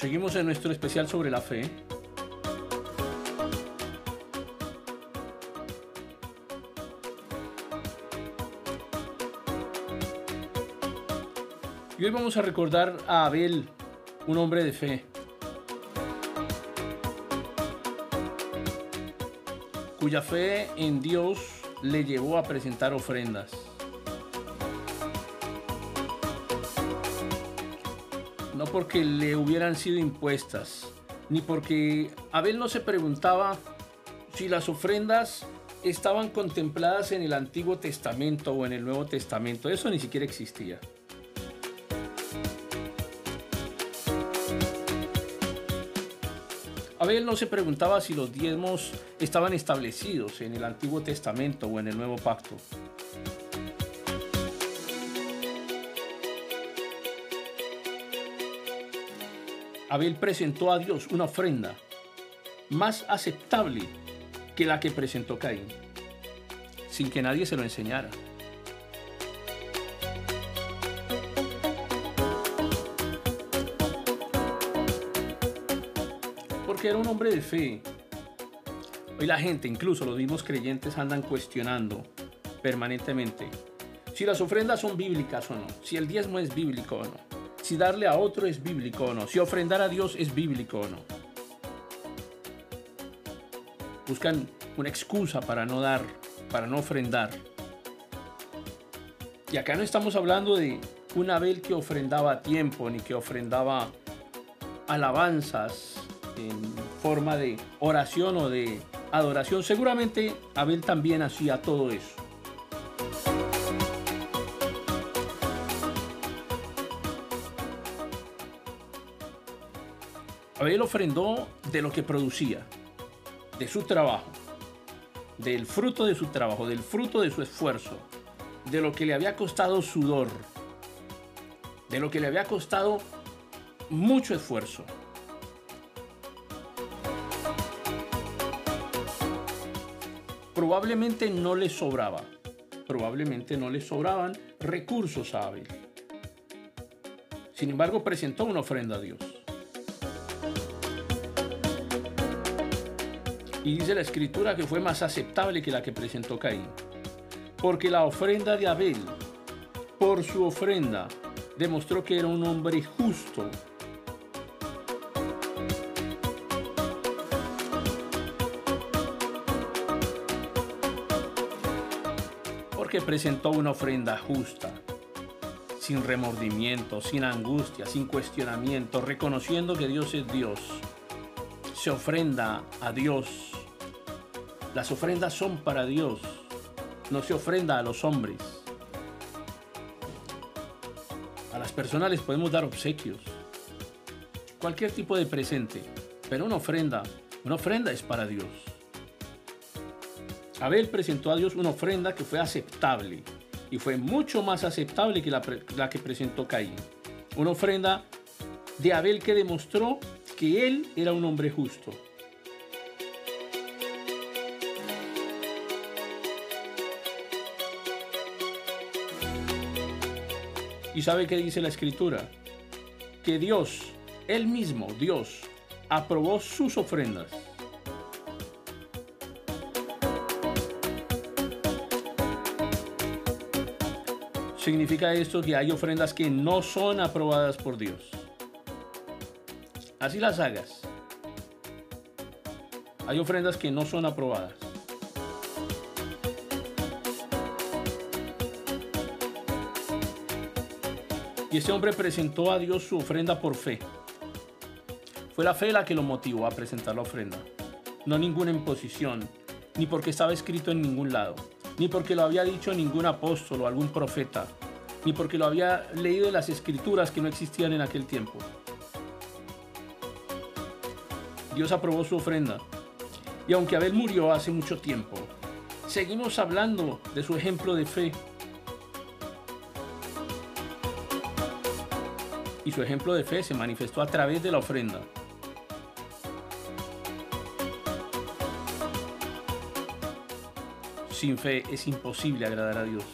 Seguimos en nuestro especial sobre la fe. Y hoy vamos a recordar a Abel, un hombre de fe. cuya fe en Dios le llevó a presentar ofrendas. No porque le hubieran sido impuestas, ni porque Abel no se preguntaba si las ofrendas estaban contempladas en el Antiguo Testamento o en el Nuevo Testamento. Eso ni siquiera existía. Abel no se preguntaba si los diezmos estaban establecidos en el Antiguo Testamento o en el Nuevo Pacto. Abel presentó a Dios una ofrenda más aceptable que la que presentó Caín, sin que nadie se lo enseñara. porque era un hombre de fe. Hoy la gente, incluso los mismos creyentes, andan cuestionando permanentemente si las ofrendas son bíblicas o no, si el diezmo es bíblico o no, si darle a otro es bíblico o no, si ofrendar a Dios es bíblico o no. Buscan una excusa para no dar, para no ofrendar. Y acá no estamos hablando de un Abel que ofrendaba a tiempo, ni que ofrendaba alabanzas, en forma de oración o de adoración. Seguramente Abel también hacía todo eso. Abel ofrendó de lo que producía, de su trabajo, del fruto de su trabajo, del fruto de su esfuerzo, de lo que le había costado sudor, de lo que le había costado mucho esfuerzo. probablemente no le sobraba, probablemente no le sobraban recursos a Abel. Sin embargo, presentó una ofrenda a Dios. Y dice la escritura que fue más aceptable que la que presentó Caín. Porque la ofrenda de Abel, por su ofrenda, demostró que era un hombre justo que presentó una ofrenda justa, sin remordimiento, sin angustia, sin cuestionamiento, reconociendo que Dios es Dios. Se ofrenda a Dios. Las ofrendas son para Dios, no se ofrenda a los hombres. A las personas les podemos dar obsequios, cualquier tipo de presente, pero una ofrenda, una ofrenda es para Dios. Abel presentó a Dios una ofrenda que fue aceptable y fue mucho más aceptable que la, que presentó Caín. Una ofrenda de Abel que demostró que él era un hombre justo. ¿Y sabe qué dice la escritura? Que Dios, él mismo, Dios, aprobó sus ofrendas. significa esto que hay ofrendas que no son aprobadas por Dios. Así las hagas. Hay ofrendas que no son aprobadas. Y este hombre presentó a Dios su ofrenda por fe. Fue la fe la que lo motivó a presentar la ofrenda. No ninguna imposición, ni porque estaba escrito en ningún lado ni porque lo había dicho ningún apóstol o algún profeta, ni porque lo había leído en las escrituras que no existían en aquel tiempo. Dios aprobó su ofrenda. Y aunque Abel murió hace mucho tiempo, seguimos hablando de su ejemplo de fe. Y su ejemplo de fe se manifestó a través de la ofrenda. Sin fe es imposible agradar a Dios.